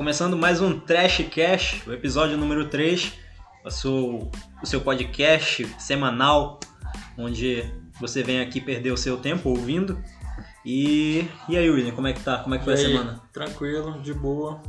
começando mais um Trash Cash, o episódio número 3. Eu sou o seu podcast semanal, onde você vem aqui perder o seu tempo ouvindo. E, e aí, William, como é que tá? Como é que foi E a aí, semana? Tranquilo, de boa.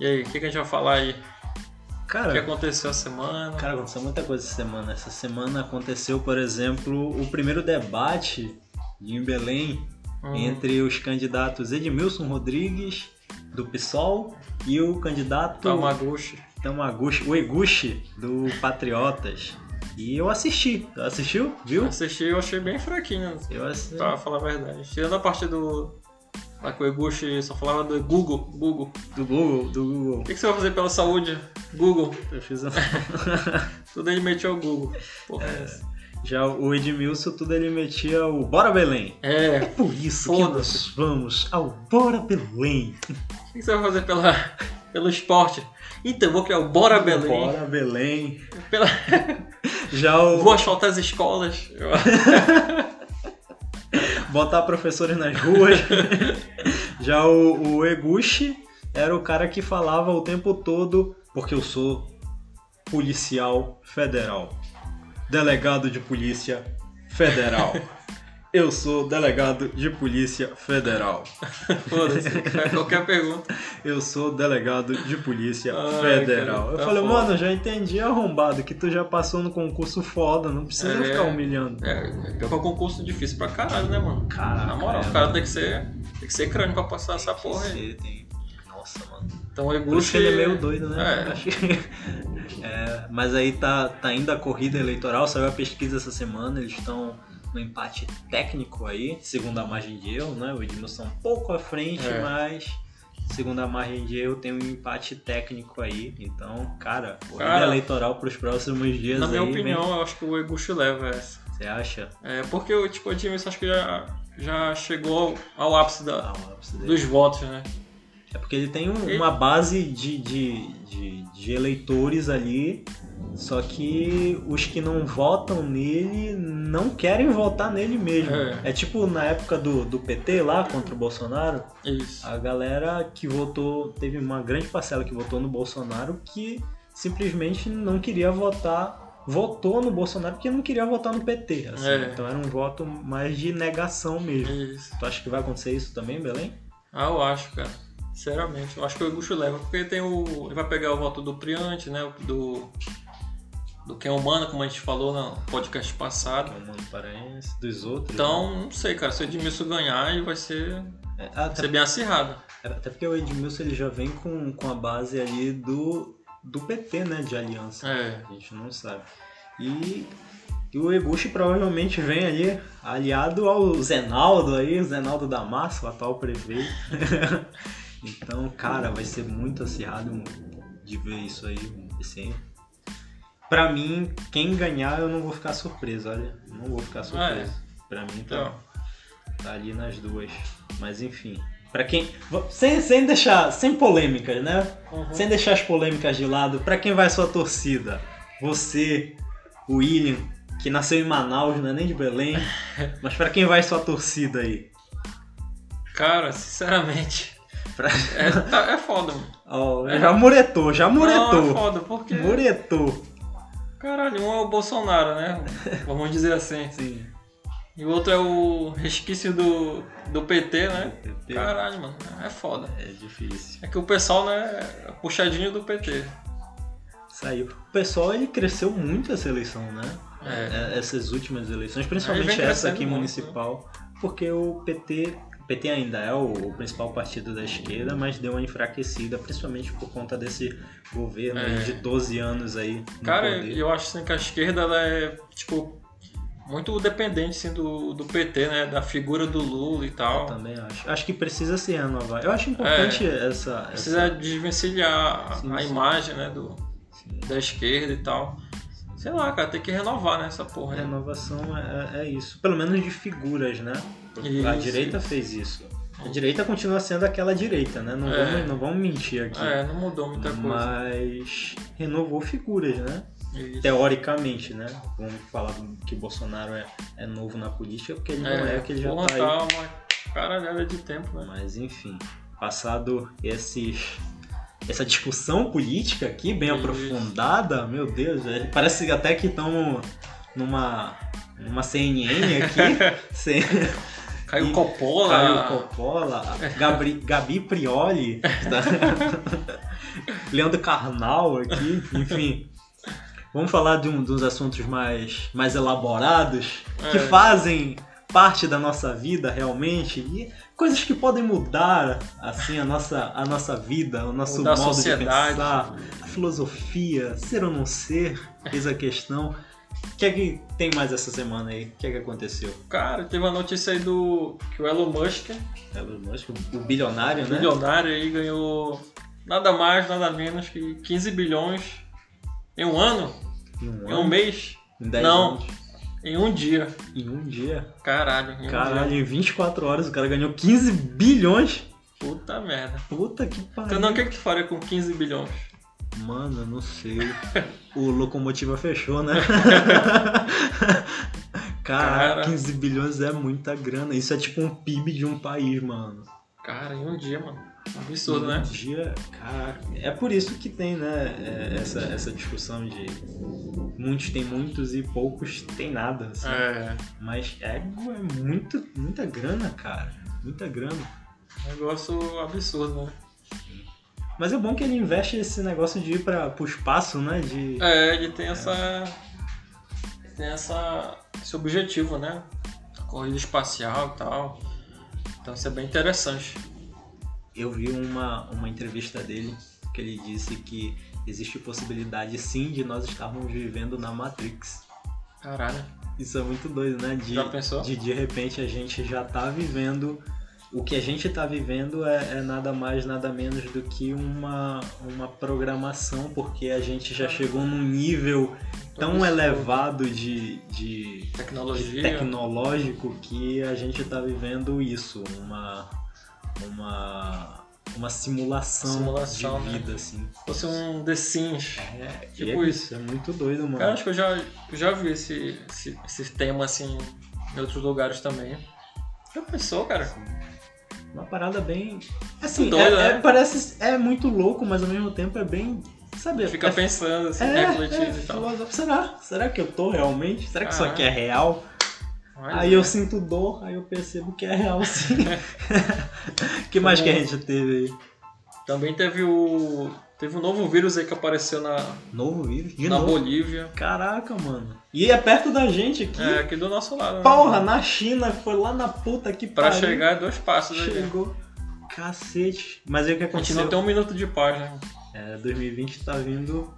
E aí, o que, que a gente vai falar aí? O que Cara, aconteceu a semana? cara, aconteceu muita coisa essa semana. Essa semana aconteceu, por exemplo, o primeiro debate em Belém Hum, entre os candidatos Edmilson Rodrigues, do PSOL, e o candidato Tamaguchi. Tamaguchi, o Eguchi, do Patriotas. E eu assisti. Assistiu? Viu? Assisti, eu achei bem fraquinho, Eu assisti. pra falar a verdade. Tirando a parte do... Lá que o Eguchi só falava do Google, Google. Do Google, do Google. O que, que você vai fazer pela saúde? Google. Eu fiz um... Tudo ele meteu o Google. Porra, é. essa. Já o Edmilson, tudo ele metia o Bora Belém. É, É por isso que nós vamos ao Bora Belém. o que, que você vai fazer pela, pelo esporte? Então, vou criar o Bora Belém. Bora Belém. Pela... Já o Vou asfaltar as escolas. botar professores nas ruas. Já o, o Eguchi era o cara que falava o tempo todo, porque eu sou policial federal. Delegado de polícia federal. Eu sou delegado de polícia federal. Foda-se, qualquer pergunta. Eu sou delegado de polícia Ai, federal. cara, eu tá falei, foda. mano, eu já entendi arrombado que tu já passou no concurso foda, não precisa É. ficar humilhando. É, que é um concurso difícil pra caralho, né, mano? Caraca, Na moral, é, o cara tem que ser. Tem que ser crânio pra passar essa porra aí. Tem- Nossa, mano. Então o Por isso Eguchi. ele é meio doido, né? É. É, mas aí tá, tá indo a corrida eleitoral, saiu a pesquisa essa semana, eles estão no empate técnico aí, segundo a margem de erro, né? O Edmilson um pouco à frente, É. mas segundo a margem de erro tem um empate técnico aí. Então, cara, corrida Cara, eleitoral pros próximos dias Na minha aí. opinião, eu acho que o Eguchi leva essa. Você acha? É, porque o tipo, o James acho que já, já chegou ao ápice da, ápice dos votos, né? É porque ele tem um- Ele- uma base de, de, de, de eleitores ali, só que os que não votam nele não querem votar nele mesmo. É. É, tipo na época do, do PT lá contra o Bolsonaro, Isso. a galera que votou, teve uma grande parcela que votou no Bolsonaro que simplesmente não queria votar, votou no Bolsonaro porque não queria votar no PT. assim. É. Então era um voto mais de negação mesmo. Isso. Tu acha que vai acontecer isso também, Belém? Ah, eu acho, cara. Sinceramente, eu acho que o Eguchi leva, porque tem o. Ele vai pegar o voto do Priante, né? Do. Do que é humano, como a gente falou no podcast passado. É o Mano Paraense, dos outros. né? Então, não sei, cara. Se o Edmilson ganhar, ele vai ser, É, vai até, ser bem acirrado. até porque o Edmilson ele já vem com, com a base ali do, do PT, né? De aliança. É. A gente não sabe. E, e o Eguchi provavelmente vem ali aliado ao Zenaldo aí, o Zenaldo da Massa, o atual prefeito. então, cara, vai ser muito acirrado de ver isso aí. Assim. Pra mim, quem ganhar, eu não vou ficar surpreso, olha. Não vou ficar surpreso. Pra mim, tá, Então, Tá ali nas duas. Mas enfim. Pra quem. Sem, sem deixar. Sem polêmicas, né? uhum. Sem deixar as polêmicas de lado, pra quem vai sua torcida? Você, o William, que nasceu em Manaus, não é nem de Belém. Mas pra quem vai sua torcida aí? cara, sinceramente, É, tá- é foda, mano. Ó, já muretou, já Não, é muretou. foda, porque. Muretou. Caralho, um é o Bolsonaro, né? Vamos dizer assim. Sim. E o outro é o resquício do, do PT, né? Caralho, mano, é foda. É difícil. É que o pessoal, né, é puxadinho do PT. Saiu. O pessoal ele cresceu muito essa eleição, né? É. É, Essas últimas eleições, principalmente essa aqui muito, né? municipal, porque o PT, PT ainda é o, principal partido da esquerda, mas deu uma enfraquecida, principalmente por conta desse governo É. de 12 anos aí Cara, poder. eu acho assim, que a esquerda ela é, tipo, muito dependente assim, do, do PT, né? Da figura do Lula e Eu tal. também acho. Acho que precisa se renovar. Eu acho importante essa, É. Precisa essa... desvencilhar a- Sim, a sim. imagem, né, do, sim, da esquerda e tal. Sei lá, cara, tem que renovar, né, essa porra aí. renovação é, é isso. Pelo menos de figuras, né? A Isso, direita isso. fez isso. A direita continua sendo aquela direita, né? Não, É. vamos, não vamos mentir aqui. É, não mudou muita coisa. Mas renovou figuras, né? Isso. Teoricamente, né? Vamos falar que Bolsonaro é, é novo na política, porque ele não é, que ele já porra, tá aí. tá uma caralhada de tempo, né? Mas enfim. passado esses essa discussão política aqui, bem Isso. aprofundada, meu Deus, velho. Parece até que estamos numa, numa CNN aqui. sem- Caio E Coppola. Caio Coppola, Gabri, Gabi Prioli, tá? Leandro Carnal aqui, enfim. Vamos falar de um dos assuntos mais, mais elaborados, que É. fazem parte da nossa vida realmente e coisas que podem mudar assim a nossa, a nossa vida, o nosso Mudar modo de pensar, a filosofia, ser ou não ser, eis a questão. O que é que tem mais essa semana aí? O que é que aconteceu? Cara, teve uma notícia aí do que o Elon Musk, Elon Musk, o bilionário, né? milionário aí, ganhou nada mais, nada menos que 15 bilhões em um ano, Em em um mês, Em 10 Não. anos. Em um dia. Em um dia. Caralho, em um Caralho, dia. em 24 horas o cara ganhou 15 bilhões. Puta merda. Puta que pariu. Então não, o que, que tu faria com 15 bilhões? Mano, eu não sei. o locomotiva fechou, né? Cara. 15 bilhões é muita grana. Isso é tipo um PIB de um país, mano. Cara, em um dia, mano. Absurdo, Um né? dia, cara, é por isso que tem, né, é, essa, essa discussão de muitos tem muitos e poucos tem nada. assim. É, Mas é, é muito, muita grana, cara. Muita grana. negócio absurdo, né? Mas é bom que ele investe esse negócio de ir para pro espaço, né? De É, ele tem essa. Tem essa. esse objetivo, né? Corrida espacial e tal. Então isso é bem interessante. eu vi uma, uma entrevista dele que ele disse que existe possibilidade sim de nós estarmos vivendo na Matrix. Caralho. Isso é muito doido, né? De, Já pensou? de de repente a gente já tá vivendo. O que a gente tá vivendo é, é nada mais, nada menos do que uma, uma programação, porque a gente já chegou num nível tão elevado de, de, Tecnologia. tecnológico que a gente está vivendo isso, uma uma uma simulação, Simulação, de né? vida assim. Fosse um The Sims. É, Tipo e é isso. É muito doido, mano. Cara, acho que eu já, já vi esse, esse, esse tema assim em outros lugares também. Já pensou, cara? Uma parada bem assim, Doido, é, é- né? parece é muito louco, mas ao mesmo tempo é bem, sabe? Fica é, pensando, assim, é, refletindo é, e tal. Será? Será que eu tô realmente? Será que isso Ah. aqui é real? Mas, Aí né? eu sinto dor, aí eu percebo que é real sim. que mais que a gente teve aí? Também teve o. Teve um novo vírus aí que apareceu na, Novo vírus? De na novo? Bolívia. Caraca, mano. E é perto da gente aqui. É, aqui do nosso lado. né? Porra, na China, foi lá na puta que Pra pariu. chegar é dois passos. Chegou. Cacete. Mas aí o que A gente aconteceu? não tem um minuto de paz, né? É, 2020 tá vindo.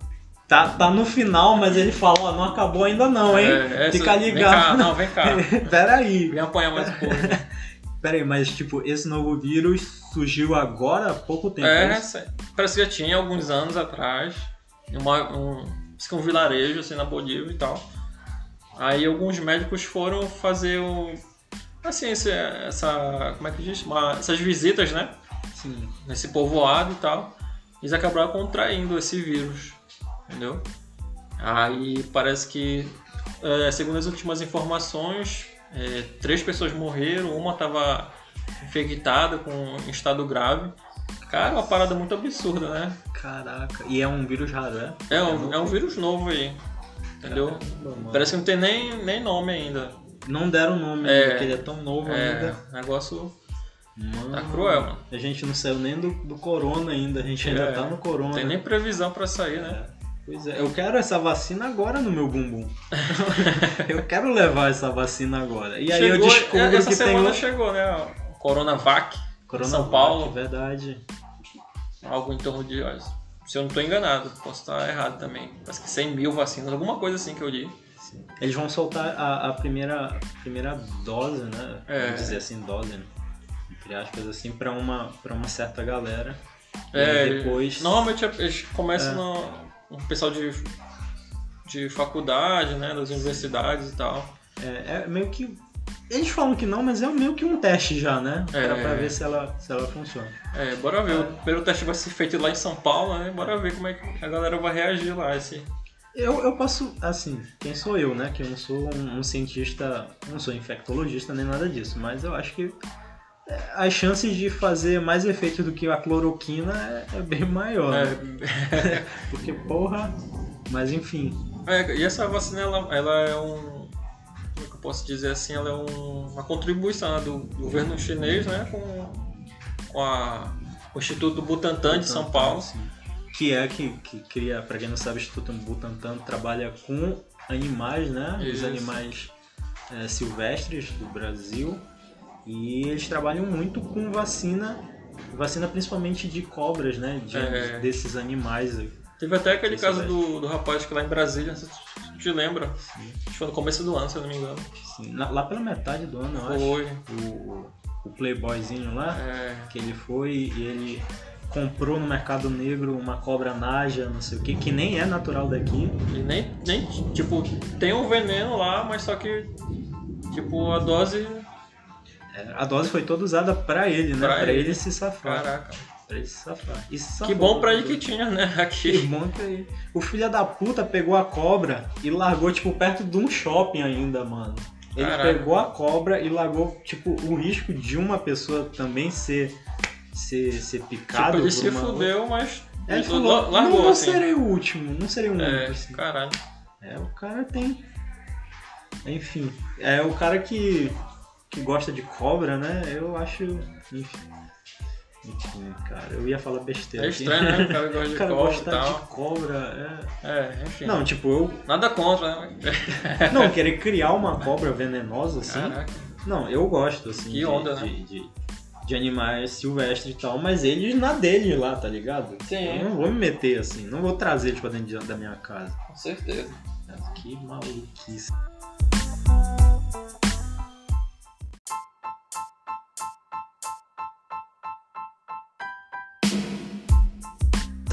Tá, tá no final, mas ele fala, ó, não acabou ainda não, hein? É, essa- Fica Vem cá, ligado. não, vem cá. Pera aí. Vem apanhar mais um pouco. Pera aí, mas tipo, esse novo vírus surgiu agora há pouco tempo. É, essa- parece que já tinha alguns anos atrás. Uma, um, um vilarejo assim na Bolívia e tal. Aí alguns médicos foram fazer o. Assim, esse- essa. Como é que diz? Uma- essas visitas, né? Sim. Nesse povoado e tal. Eles acabaram contraindo esse vírus. Entendeu? Aí parece que, é, segundo as últimas informações, é, três pessoas morreram, uma estava infectada com estado grave. Cara, uma parada muito absurda, né? Caraca. E é um vírus raro, é? É um, é um vírus novo aí. Entendeu? Caramba. Parece que não tem nem, nem nome ainda. Não deram nome, É. porque ele é tão novo É, ainda. negócio Mano, tá cruel, mano. A gente não saiu nem do, do corona ainda, a gente ainda É, tá no corona. Não tem nem previsão pra sair, né? Pois é, eu quero essa vacina agora no meu bumbum. eu quero levar essa vacina agora. E aí eu Chegou- descubro essa que tem semana o chegou, né? Coronavac. Coronavac, São Paulo. verdade. Algo em torno de. Se eu não estou enganado, posso estar errado também. Parece que 100 mil vacinas, alguma coisa assim que eu li. Eles vão soltar a, a primeira, a primeira dose, né? É. Vamos dizer assim, dose, né? Entre aspas, assim, pra uma, pra uma certa galera. É, depois. Normalmente eles começam É. no. Um pessoal de, de faculdade, né? Das universidades e tal. É, é meio que. Eles falam que não, mas é meio que um teste já, né? É. Pra, pra ver se ela, se ela funciona. É, bora ver. O primeiro teste vai ser feito lá em São Paulo, né? Bora ver como é que a galera vai reagir lá. Esse... Eu, eu posso, assim, quem sou eu, né? Que eu não sou um, um cientista, não sou infectologista nem nada disso, mas eu acho que as chances de fazer mais efeito do que a cloroquina é, é bem maior. É, né? Porque, porra. Mas enfim. é, e essa vacina, ela, ela é um. Posso dizer assim? Ela é um- uma contribuição né, do governo chinês, né? Com, com a, o Instituto Butantan de São Paulo. Sim. Que é que, que cria, pra quem não sabe, o Instituto Butantan trabalha com animais, né? Os Isso. animais é, silvestres do Brasil. E eles trabalham muito com vacina, vacina principalmente de cobras, né? De, É. Desses animais. Teve até aquele caso do, do rapaz que lá em Brasília, te lembra? Sim, Acho que foi no começo do ano, se eu não me engano. sim. Lá pela metade do ano, eu acho. Foi. O, o playboyzinho lá, É, que ele foi e ele comprou no mercado negro uma cobra naja, não sei o que, que nem é natural daqui. e nem, nem, tipo, tem um veneno lá, mas só que, tipo, a dose. É, A dose foi toda usada pra ele, né? Pra Pra, ele. ele. se safar. Caraca. E se Que bom pra né? ele que tinha, né? Que Aqui. bom que ele... O filho da puta pegou a cobra e largou, tipo, perto de um shopping ainda, mano. Ele Caraca. pegou a cobra e largou, tipo, o risco de uma pessoa também ser, ser, ser picado. Tipo, ele se fudeu, mas. É, ele falou, largou não, não assim. serei o último, não serei o único, É, assim. caralho. É, o cara tem. Enfim, é o cara que, que gosta de cobra, né? Eu acho. Enfim. Enfim, cara, eu ia falar besteira. É aqui. estranho, né? O cara gosta de cara cobra gostar de cobra É, enfim. é. Não, tipo, eu. Nada contra, né? Não, querer criar uma cobra venenosa assim. Caraca. Não, eu gosto, assim. Que de, onda, né? de, de, de animais silvestres e tal, mas eles na deles lá, tá ligado? Sim. Eu não vou me meter assim, não vou trazer eles pra dentro de- da minha casa. Com certeza. Que maluquice.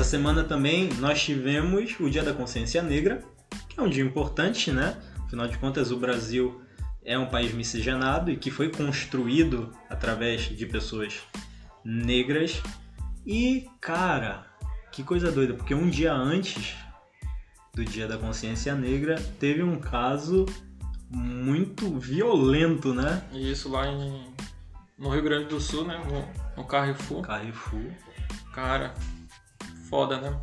Semana também nós tivemos o Dia da Consciência Negra, que é um dia importante, né? Afinal de contas, o Brasil é um país miscigenado e que foi construído através de pessoas negras. E, cara, que coisa doida, porque um dia antes do Dia da Consciência Negra teve um caso muito violento, né? Isso lá em. No Rio Grande do Sul, né? No, no Carrefour. Carrefour. Cara, foda, né?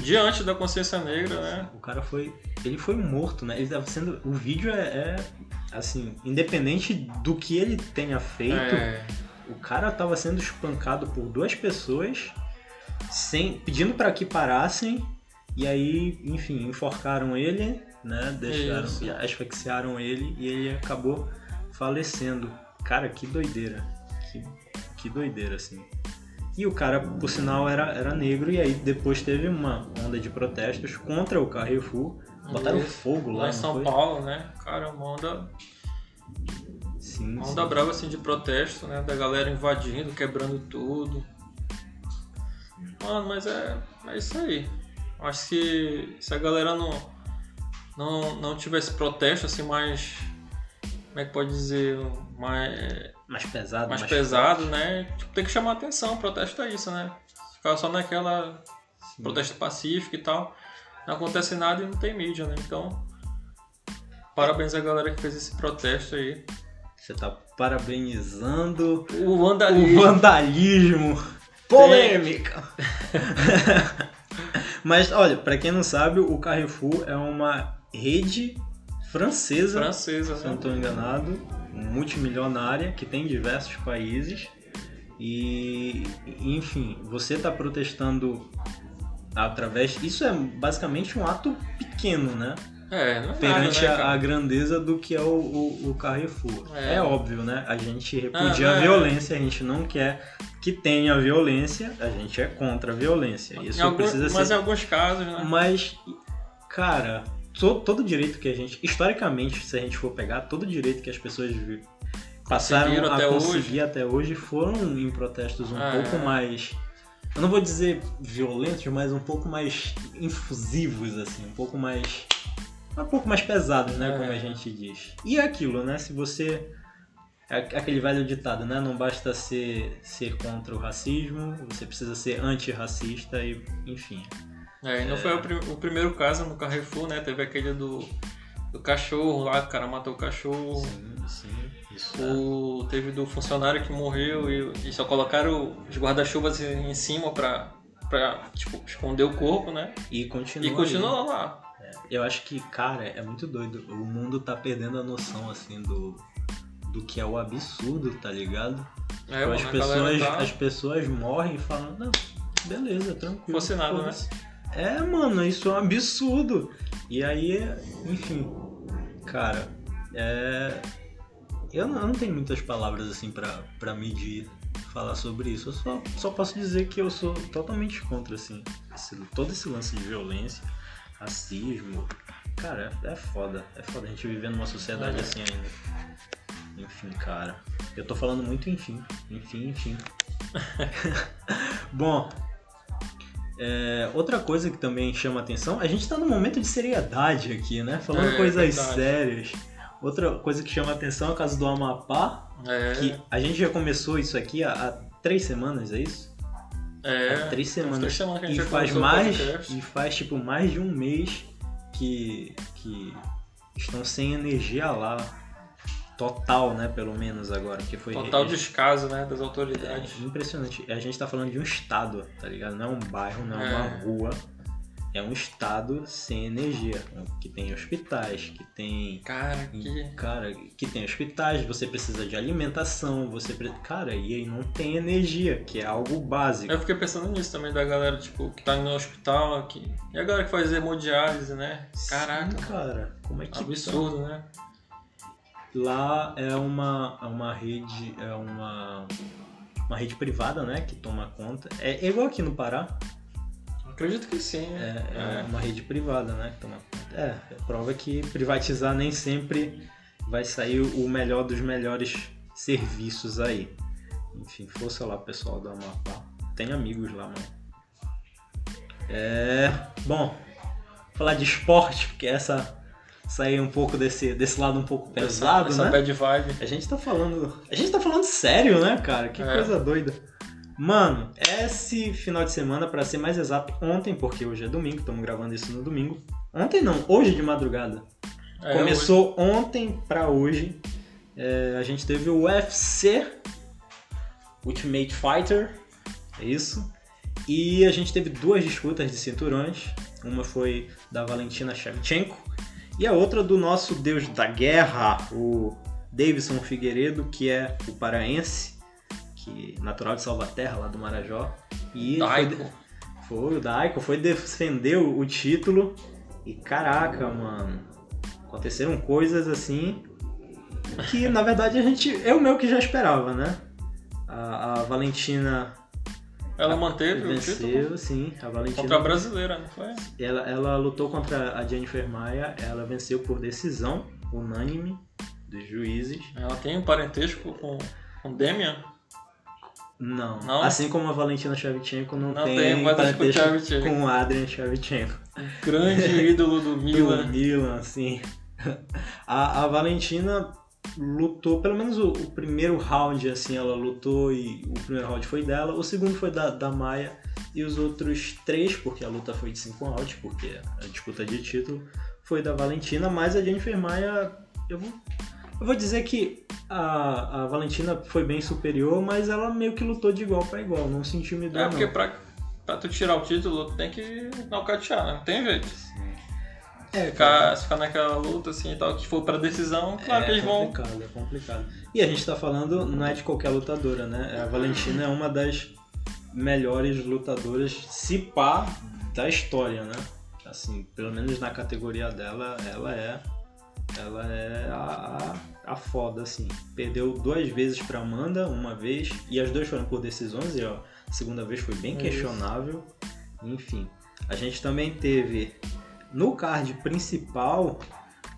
Dia antes da consciência negra, né? O cara foi. Ele foi morto, né? Ele tava sendo. O vídeo é, é, assim, independente do que ele tenha feito, É, o cara tava sendo espancado por duas pessoas, sem, pedindo para que parassem, e aí, enfim, enforcaram ele, né? Deixaram, Isso. asfixiaram ele e ele acabou falecendo. Cara, que doideira. Que, que doideira, assim. E o cara, por sinal, era, era negro, e aí depois teve uma onda de protestos contra o Carrefour. Botaram Isso. fogo lá, lá em São foi? Paulo, né? Cara, uma onda, Sim, uma sim. onda brava assim de protesto, né? Da galera invadindo, quebrando tudo. Mano, mas é, é isso aí. Acho que se a galera não, não, não tivesse protesto assim mais. Como é que pode dizer? Mais, Mais pesado, mais pesado, né? Tipo, tem que chamar atenção, protesto é isso, né? Ficar só naquela Sim. protesto pacífico e tal, não acontece nada e não tem mídia, né? Então, parabéns à galera que fez esse protesto aí. Você tá parabenizando O o vandalismo. vandalismo. Polêmica! Mas olha, pra quem não sabe, o Carrefour é uma rede francesa, francesa, se eu não né? estou enganado, multimilionária, que tem em diversos países. E, enfim, você está protestando através. Isso é basicamente um ato pequeno, né? É, não é Perante nada, né, a, grandeza do que é o, o, o Carrefour. É. É. óbvio, né? A gente repudia Ah, a é. violência, a gente não quer que tenha violência, a gente é contra a violência. Isso algum- precisa mas ser em alguns casos, né? mas, cara, to- todo direito que a gente. Historicamente, se a gente for pegar, todo direito que as pessoas passaram a até conseguir até hoje foram em protestos um É. pouco mais. Eu não vou dizer violentos, mas um pouco mais infusivos, assim, um pouco mais. Um pouco mais pesados, né? É. Como a gente diz. E é aquilo, né? Se você. é Aquele velho ditado, né? Não basta ser, ser contra o racismo, você precisa ser antirracista e, enfim. É, e não foi o, prim- o primeiro caso no Carrefour, né? Teve aquele do, do cachorro lá, o cara matou o cachorro. Sim, sim. Isso é. O, teve do funcionário que morreu e, e só colocaram os guarda-chuvas em cima pra, pra tipo, esconder o corpo, né? E continua. E continua aí. lá. Eu acho que, cara, é muito doido. O mundo tá perdendo a noção, assim, do, do que é o absurdo, tá ligado? É, as, mano, a pessoas, tá- as pessoas morrem e falam, não, beleza, tranquilo. Fosse nada, né? Foda-se." É, mano, isso é um absurdo. E aí, enfim, cara, é. Eu não, eu não tenho muitas palavras assim pra, pra medir, falar sobre isso. Eu só, só posso dizer que eu sou totalmente contra, assim, esse- todo esse lance de violência, racismo. Cara, é, é foda. É foda a gente viver numa sociedade É. assim ainda. Enfim, cara. Eu tô falando muito enfim. Enfim, enfim. Bom, é, outra coisa que também chama atenção, a gente tá num momento de seriedade aqui, né? Falando É, coisas verdade. sérias. Outra coisa que chama atenção é o caso do Amapá, É, que a gente já começou isso aqui há, há três semanas, é isso? é, há três semanas. três semanas que a E gente já faz mais, e faz tipo mais de um mês que, que estão sem energia lá. Total, né? Pelo menos agora, que foi Total descaso, né, das autoridades. é impressionante. A gente tá falando de um estado, tá ligado? Não é um bairro, não é, É. uma rua. É um estado sem energia. Que tem hospitais, que tem. Cara, que... Cara, que tem hospitais, você precisa de alimentação, você. pre- Cara, e aí não tem energia, que é algo básico. Eu fiquei pensando nisso também, da galera, tipo, que tá no hospital aqui. E a galera que faz hemodiálise, né? Caraca, Sim, cara, como é que. absurdo, né? Lá é uma, é uma rede. É uma. Uma rede privada, né? Que toma conta. É igual aqui no Pará. Acredito que sim. É, é É. uma rede privada, né? que toma conta. É, é prova que privatizar nem sempre vai sair o melhor dos melhores serviços aí. Enfim, força lá, pessoal do Amapá. Tem amigos lá, mano. É. Bom, falar de esporte, porque essa. Sair um pouco desse, desse lado um pouco pesado, essa, né? Essa bad vibe. A gente tá falando. A gente tá falando sério, né, cara? Que É. coisa doida. Mano, esse final de semana, pra ser mais exato, ontem, porque hoje é domingo, estamos gravando isso no domingo. Ontem não, hoje de madrugada. É, Começou ontem pra hoje. É, a gente teve o UFC Ultimate Fighter, é isso. E a gente teve duas disputas de cinturões. Uma foi da Valentina Shevchenko e a outra do nosso deus da guerra, o Davidson Figueiredo, que é o paraense, que natural de Salvaterra, lá do Marajó. E ele foi, Daico. foi o Daiko, foi defender o título. E caraca, mano, aconteceram coisas assim que na verdade a gente. Eu meio que já esperava, né? A, a Valentina Ela manteve o título venceu, sim. A Valentina. contra a brasileira, não foi? Ela, ela lutou contra a Jennifer Maia, ela venceu por decisão unânime dos juízes. Ela tem um parentesco com, com Demian? Não. Não? Assim como a Valentina Shevchenko não, Não tem, tem parentesco com o Adrian Shevchenko. Grande ídolo do Do Milan. Milan, sim. A, a Valentina lutou, pelo menos o, o primeiro round, assim, ela lutou e o primeiro round foi dela, o segundo foi da, da Maia e os outros três, porque a luta foi de cinco rounds, porque a disputa de título foi da Valentina, mas a Jennifer Maia, eu vou, eu vou dizer que a, a Valentina foi bem superior, mas ela meio que lutou de igual para igual, não se intimidou É não. porque pra, pra tu tirar o título, tem que nocautear, né? Não tem jeito. É, Ficar, ficar naquela luta assim e tal, que for pra decisão, claro é que eles vão. complicado, é complicado. E a gente tá falando, não é de qualquer lutadora, né? A Valentina é uma das melhores lutadoras, se pá, da história, né? Assim, pelo menos na categoria dela, ela é. Ela é a, a, foda, assim. Perdeu duas vezes pra Amanda, uma vez, e as duas foram por decisões, e ó, a segunda vez foi bem Isso. questionável. Enfim. A gente também teve no card principal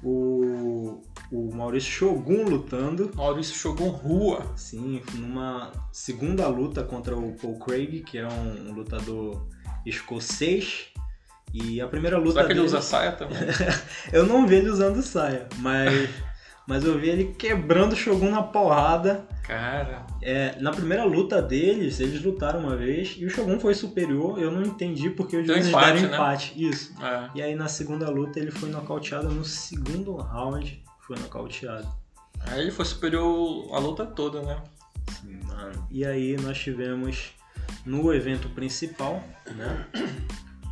o, o Maurício Shogun lutando. Maurício Shogun Rua. Sim, numa segunda luta contra o Paul Craig, que é um, um lutador escocês. E a primeira luta Será que ele dele, usa saia também? eu não vi ele usando saia, mas, mas eu vi ele quebrando o Shogun na porrada. Cara, É, na primeira luta deles, eles lutaram uma vez e o Shogun foi superior. Eu não entendi porque os juízes empate, deram né? empate. Isso. é. E aí na segunda luta ele foi nocauteado no segundo round, foi nocauteado. Aí ele foi superior a luta toda, né? Sim, mano. E aí nós tivemos no evento principal, né?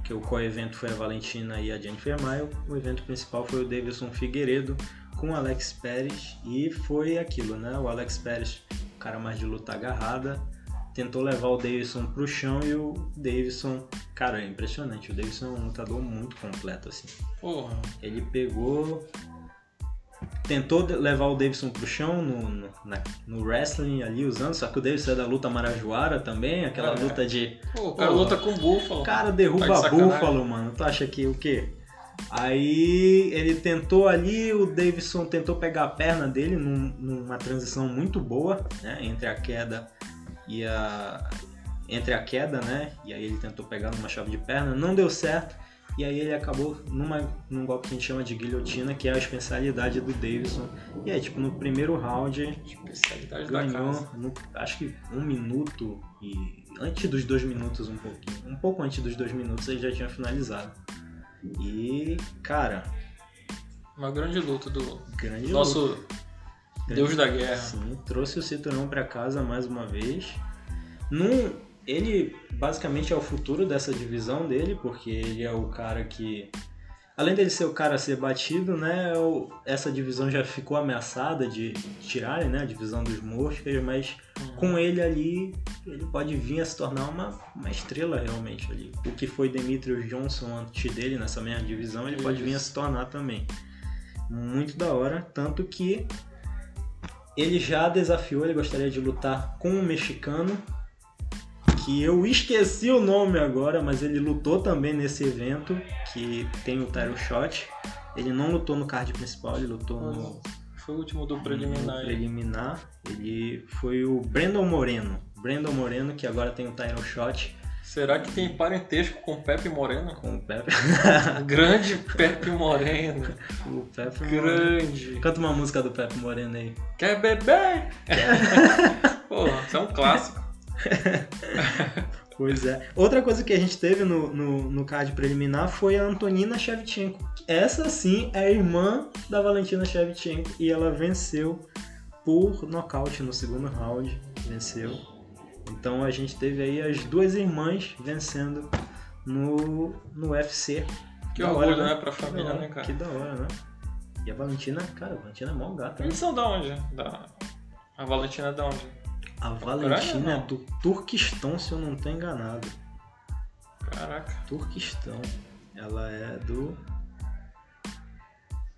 Que o co-evento foi a Valentina e a Jennifer Maio. O evento principal foi o Davidson Figueiredo com o Alex Pérez. E foi aquilo, né? O Alex Pérez, o cara mais de luta agarrada, tentou levar o Davidson pro chão e o Davidson, cara, é impressionante. O Davidson é um lutador muito completo, assim. Porra. Ele pegou. Tentou levar o Davidson pro chão no, no, na- no wrestling ali usando, só que o Davidson é da luta marajoara também, aquela É. luta de. Pô, o cara Porra. luta com búfalo. O cara Tá de derruba sacanagem. búfalo, mano. Tu acha que o quê? Aí ele tentou ali, o Davidson tentou pegar a perna dele num- numa transição muito boa, né? Entre a queda e a. Entre a queda, né? E aí ele tentou pegar numa chave de perna, não deu certo. E aí ele acabou numa, num golpe que a gente chama de guilhotina, que é a especialidade do Davidson. E aí, tipo, no primeiro round, ganhou, no- acho que um minuto e antes dos dois minutos um pouquinho, um pouco antes dos dois minutos ele já tinha finalizado. E cara, Uma grande luta do grande nosso luta. Deus da Guerra. Sim, trouxe o cinturão pra casa mais uma vez. Num, ele basicamente é o futuro dessa divisão dele, porque ele é o cara que além dele ser o cara a ser batido, né, o- essa divisão já ficou ameaçada de tirarem, né, a divisão dos moscas, mas com ele ali, ele pode vir a se tornar uma, uma estrela realmente ali. O que foi Demetrius Johnson antes dele nessa mesma divisão, ele pode vir a Isso. se tornar também. Muito da hora, tanto que ele já desafiou, ele gostaria de lutar com um mexicano, que eu esqueci o nome agora, mas ele lutou também nesse evento, que tem o title shot. Ele não lutou no card principal, ele lutou no, Foi o último do preliminar. preliminar, ele foi o Brandon Moreno. Brandon Moreno, que agora tem o title shot Será que tem parentesco com o Pepe Moreno? com o Pepe. Grande Pepe Moreno. o Pepe Moreno. Grande. Canta uma música do Pepe Moreno aí. Quer beber? Porra, isso é um clássico. Pois é. Outra coisa que a gente teve no, no, no card preliminar foi a Antonina Shevchenko. Essa sim é a irmã da Valentina Shevchenko e ela venceu por nocaute no segundo round. Venceu. Então a gente teve aí as duas irmãs vencendo no, no UFC. Que Da orgulho, hora, né, pra Que família, né, cara? Que da hora, né? E a Valentina, cara, a Valentina é mó gata. né? Eles são da onde? Da... A Valentina é da onde? A Valentina é do Turquistão, se eu não tô enganado. Caraca. Turquistão. Ela é do.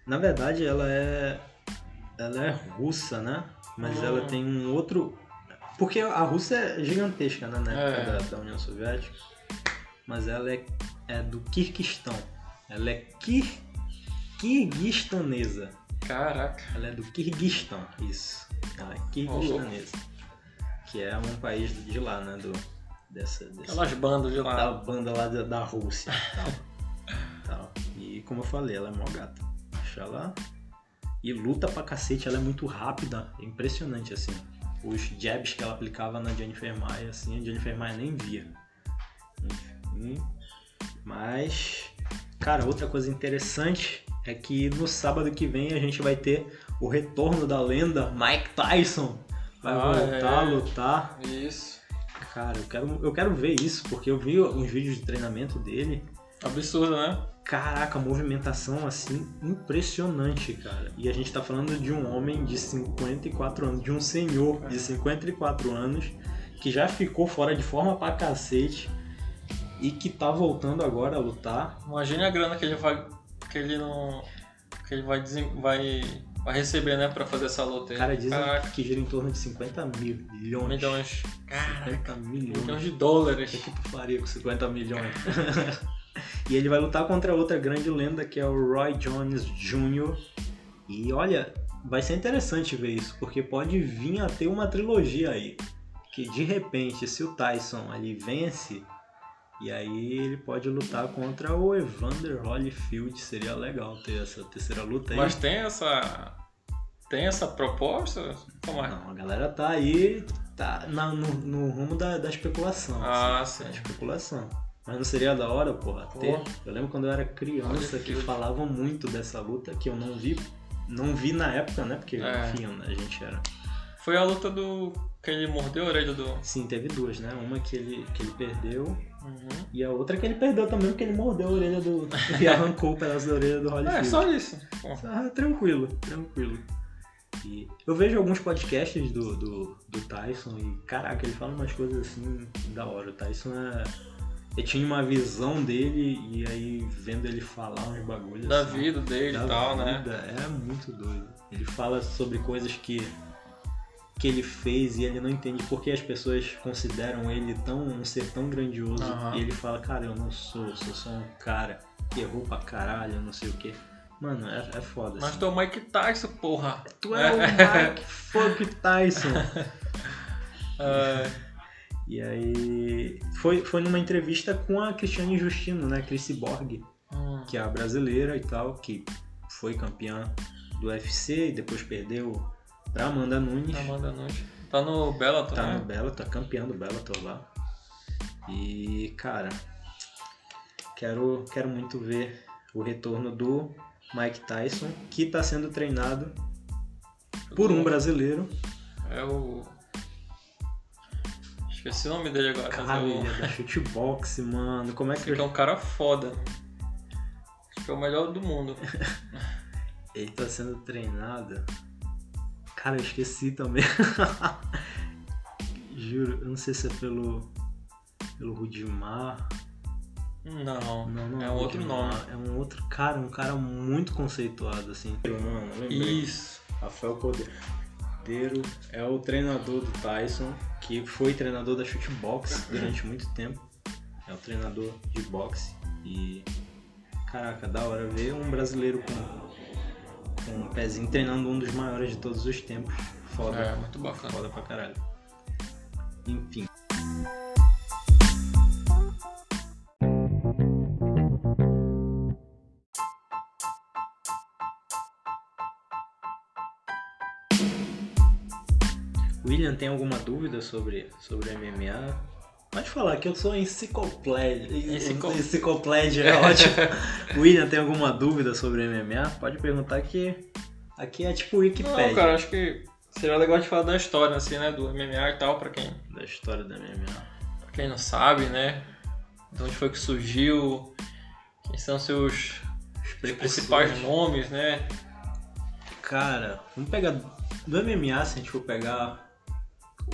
Na verdade, ela é. Ela é russa, né? Mas Ah. ela tem um outro. Porque a Rússia é gigantesca, né? Na época É. da, da União Soviética. Mas ela é, é do Kirguistão. Ela é Kir... Kirguistanesa. Caraca. Ela é do Kirguistão, isso. Ela é Kirguistanesa. Que é um país de lá, né? Do, dessa, desse, Aquelas bandas de da lá. banda lá da, da Rússia e tal. tal. E como eu falei, ela é mó gata. Deixa ela. E luta pra cacete, ela é muito rápida. É impressionante, assim. Os jabs que ela aplicava na Jennifer Maia, assim, a Jennifer Maia nem via. Enfim. Mas. Cara, outra coisa interessante é que no sábado que vem a gente vai ter o retorno da lenda Mike Tyson. Vai Ah, voltar a é. lutar. Isso. Cara, eu quero, eu quero ver isso, porque eu vi uns vídeos de treinamento dele. Absurdo, né? Caraca, movimentação assim impressionante, cara. E a gente tá falando de um homem de 54 anos, de um senhor de 54 anos que já ficou fora de forma pra cacete e que tá voltando agora a lutar. Imagine a grana que ele vai. Que ele não. Que ele vai, vai, vai receber, né? Pra fazer essa luta aí. Cara, dizem Caraca, que gira em torno de 50 milhões. milhões. Caraca, 50 milhões. milhões de O dólares. que, que tu faria com 50 milhões? e ele vai lutar contra outra grande lenda que é o Roy Jones Jr. E olha, vai ser interessante ver isso, porque pode vir a ter uma trilogia aí. Que de repente, se o Tyson ali vence, e aí ele pode lutar contra o Evander Holyfield. Seria legal ter essa terceira luta aí. Mas tem essa. Tem essa proposta? Como é? Não, a galera tá aí, tá na- no, no rumo da, da especulação. Ah, assim, sim. da especulação. Mas não seria da hora, porra, ter. Eu lembro quando eu era criança que- falavam muito dessa luta, que eu não vi não vi na época, né? Porque, É. enfim, a gente era. Foi a luta do. que ele mordeu a orelha do. Sim, teve duas, né? Uma que ele, que ele perdeu Uhum. e a outra que ele perdeu também porque ele mordeu a orelha do. e arrancou o pedaço da orelha do Holyfield. É, só isso. Ah, tranquilo, tranquilo. E eu vejo alguns podcasts do, do, do Tyson e, caraca, ele fala umas coisas assim da hora. O Tyson é. Eu tinha uma visão dele e aí vendo ele falar uns bagulhos. Da assim, vida dele e tal, né? vida, É muito doido. Ele fala sobre coisas que, que ele fez e ele não entende porque as pessoas consideram ele tão um ser tão grandioso. Aham. E ele fala, cara, eu não sou, sou só um cara que errou pra caralho, não sei o quê. Mano, é, é foda. Mas assim. tu é o Mike Tyson, porra. Tu é o Mike Fuck Tyson. É, E aí. Foi, foi numa entrevista com a Cristiane Justino, né? Chris Borg, hum, que é a brasileira e tal, que foi campeã do UFC e depois perdeu pra Amanda Nunes. Amanda Nunes. Tá no Bellator, Tá né? no Bellator, campeã do Bellator lá. E, cara, quero, quero muito ver o retorno do Mike Tyson, que tá sendo treinado por um brasileiro. É o. Esqueci o nome dele agora. Cara, ele é da shootbox, mano. Como é que que é um cara foda. Acho que é o melhor do mundo. ele tá sendo treinado? Cara, eu esqueci também. Juro, eu não sei se é pelo. pelo Rudimar. Não, Não, não é um outro Rudimar, nome. É um outro cara, um cara muito conceituado, assim. Mano, lembrei. Isso. Rafael Cordeiro é o treinador do Tyson, que foi treinador da shootbox durante muito tempo. É o treinador de boxe e caraca, da hora ver um brasileiro com, com um pezinho treinando um dos maiores de todos os tempos. Foda. É, muito bacana. Foda pra caralho. Enfim. William, tem alguma dúvida sobre, sobre MMA? Pode falar que eu sou enciclopédia. Enciclo- Enciclopédia é ótimo. William, tem alguma dúvida sobre MMA? Pode perguntar que aqui é tipo Wikipedia Não, cara, acho que seria legal de falar da história, assim, né? Do MMA e tal, pra quem, da história da MMA. pra quem não sabe, né? De onde foi que surgiu, quem são seus os principais nomes, né? Cara, vamos pegar do MMA, se a gente for pegar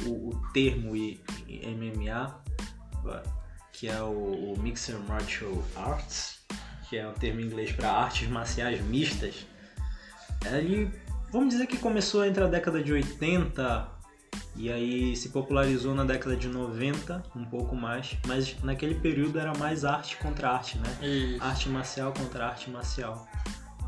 o, o termo e MMA, que é o, o Mixed Martial Arts, que é um termo em inglês para artes marciais mistas. Ele, vamos dizer que começou entre a década de 80 e aí se popularizou na década de 90, um pouco mais, mas naquele período era mais arte contra arte, né? E arte marcial contra arte marcial.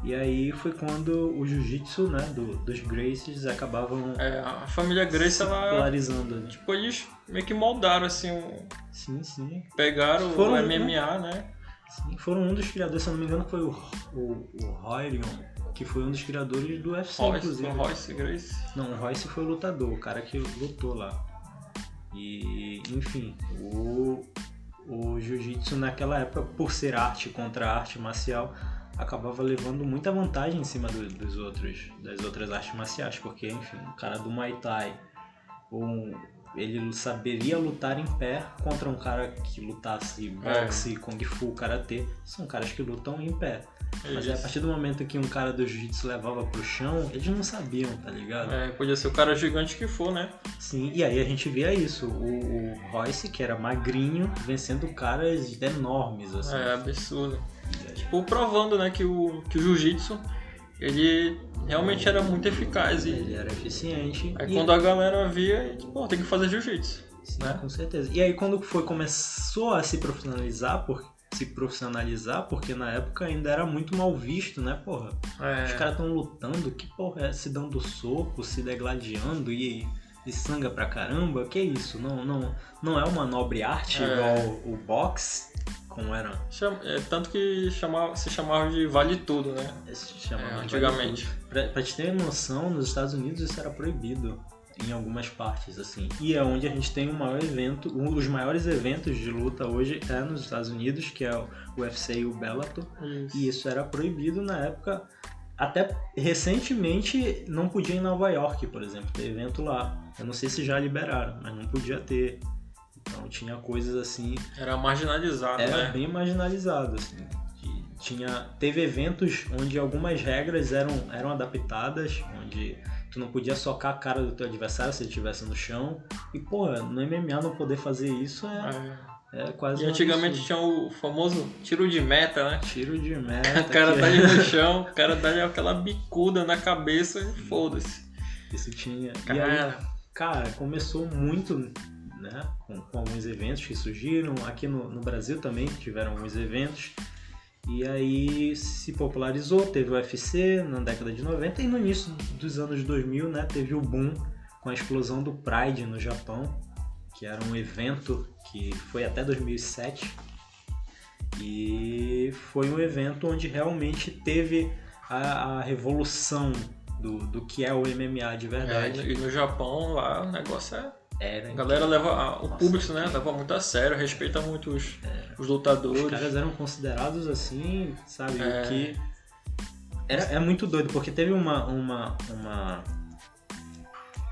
E aí foi quando o jiu-jitsu, né, do- dos Gracies acabavam é, a família Grace, ela. popularizando. Tipo, eles meio que moldaram, assim, um- Sim, sim, pegaram Foram, o né? MMA, né? sim. Foram um dos criadores, se eu não me engano, foi o, o, o Royrion, que foi um dos criadores do UFC, Royce, inclusive. o Royce Grace. Não, o Royce foi o lutador, o cara que lutou lá. E, enfim, o, o jiu-jitsu naquela época, por ser arte contra arte marcial, acabava levando muita vantagem em cima do- dos outros, das outras artes marciais, porque, enfim, o cara do Muay Thai, um, ele saberia lutar em pé contra um cara que lutasse boxe, kung fu, karatê, são caras que lutam em pé. Mas é a partir do momento que um cara do jiu-jitsu levava pro chão, eles não sabiam, tá ligado? É, podia ser o cara gigante que for, né? Sim, e aí a gente via isso, o, o Royce, que era magrinho, vencendo caras enormes, assim. É absurdo. Tipo, provando, né, que o, que o jiu-jitsu, ele realmente era muito eficaz. E Ele era eficiente. aí e, quando a galera via, pô, tem que fazer jiu-jitsu. sim, né? com certeza. E aí quando foi, começou a se profissionalizar, por, se profissionalizar, porque na época ainda era muito mal visto, né, porra? É, Os caras tão lutando, que porra é? Se dando soco, se degladiando e, e sangra pra caramba, que isso? Não, não, não é uma nobre arte É. igual o boxe, como era é, tanto que chamava, se chamava de vale tudo, né? É, de antigamente. vale. Pra, pra te ter noção, nos Estados Unidos isso era proibido em algumas partes, assim. E é onde a gente tem o maior evento, um dos maiores eventos de luta hoje é nos Estados Unidos, que é o UFC e o Bellator. Isso. E isso era proibido na época, até recentemente não podia em Nova York, por exemplo, ter evento lá. Eu não sei se já liberaram, mas não podia ter. Tinha coisas assim. Era marginalizado, Era né? bem marginalizado, assim. Tinha, teve eventos onde algumas regras eram, eram adaptadas, onde tu não podia socar a cara do teu adversário se ele estivesse no chão. E, porra, no MMA não poder fazer isso é, É. é quase E antigamente absurdo. tinha o famoso tiro de meta, né? Tiro de meta. O cara que- tá ali no chão, o cara dá ali aquela bicuda na cabeça e foda-se. Isso tinha. E aí, Cara, cara, começou muito, né? Com, com alguns eventos que surgiram. Aqui no, no Brasil também tiveram alguns eventos. E aí se popularizou, teve o UFC na década de 90 e no início dos anos 2000, né? Teve o boom com a explosão do Pride no Japão, que era um evento que foi até 2007. E foi um evento onde realmente teve a, a revolução do, do que é o MMA de é, verdade. e no Japão lá o negócio é. Era A galera leva. a- o Nossa, público, né? Leva muito a sério, respeita muito os, os lutadores. Os caras eram considerados assim, sabe? É. Que era, é muito doido, porque teve uma, uma, uma,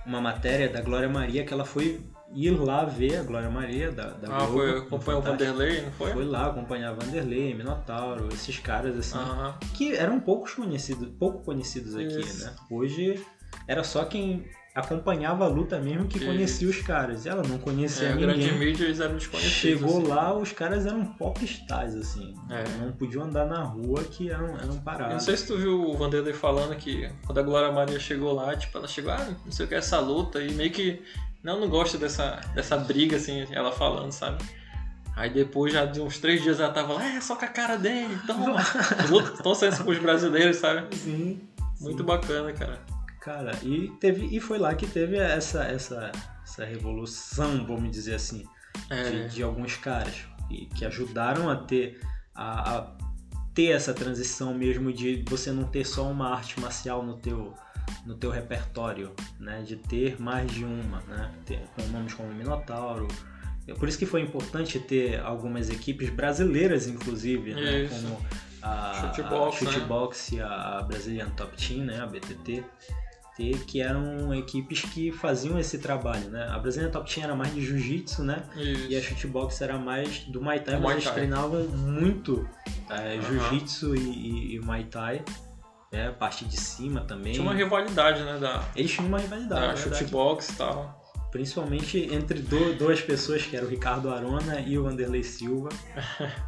uma matéria da Glória Maria que ela foi ir lá ver a Glória Maria da, da Ah, Globo, foi, no acompanhou o. Vanderlei, não foi? Foi lá acompanhar Vanderlei, Minotauro, esses caras assim, Aham. que eram poucos conhecidos, pouco conhecidos aqui, Isso. né? Hoje era só quem acompanhava a luta mesmo que Isso. conhecia os caras. Ela não conhecia É, a grande ninguém. mídia eles eram desconhecidos. Chegou assim. lá, os caras eram pop stars, assim. É. Não podiam andar na rua que eram, eram Eu não parados. sei se tu viu o Vanderlei falando que quando a Glória Maria chegou lá, tipo, ela chegou, ah, não sei o que é essa luta, e meio que não, não gosta dessa, dessa briga, assim, ela falando, sabe? Aí depois, já de uns três dias, ela tava lá, é, só com a cara dele, toma. Luta, torcendo pros brasileiros, sabe? Sim. Muito bacana, cara. Cara, e, teve, e foi lá que teve essa, essa, essa revolução, vamos dizer assim, de, É, de alguns caras. E que ajudaram a ter, a, a ter essa transição mesmo de você não ter só uma arte marcial no teu, no teu repertório, né? De ter mais de uma, né? Ter, com nomes como Minotauro. É Por isso que foi importante ter algumas equipes brasileiras, inclusive, né? Como a Chutebox, a né? E a Brazilian Top Team, né? A BTT. Que eram equipes que faziam esse trabalho, né? A Brazilian Top Team era mais de jiu-jitsu, né? E a isso. Chutebox era mais do Muay Thai, Do mas Muay eles treinavam muito é, Aham. Jiu-Jitsu e, e, e Muay Thai. É, a parte de cima também. Tinha uma rivalidade, né, da, Eles tinham uma rivalidade, da é shootbox e tal. Principalmente entre duas pessoas, que era o Ricardo Arona e o Vanderlei Silva.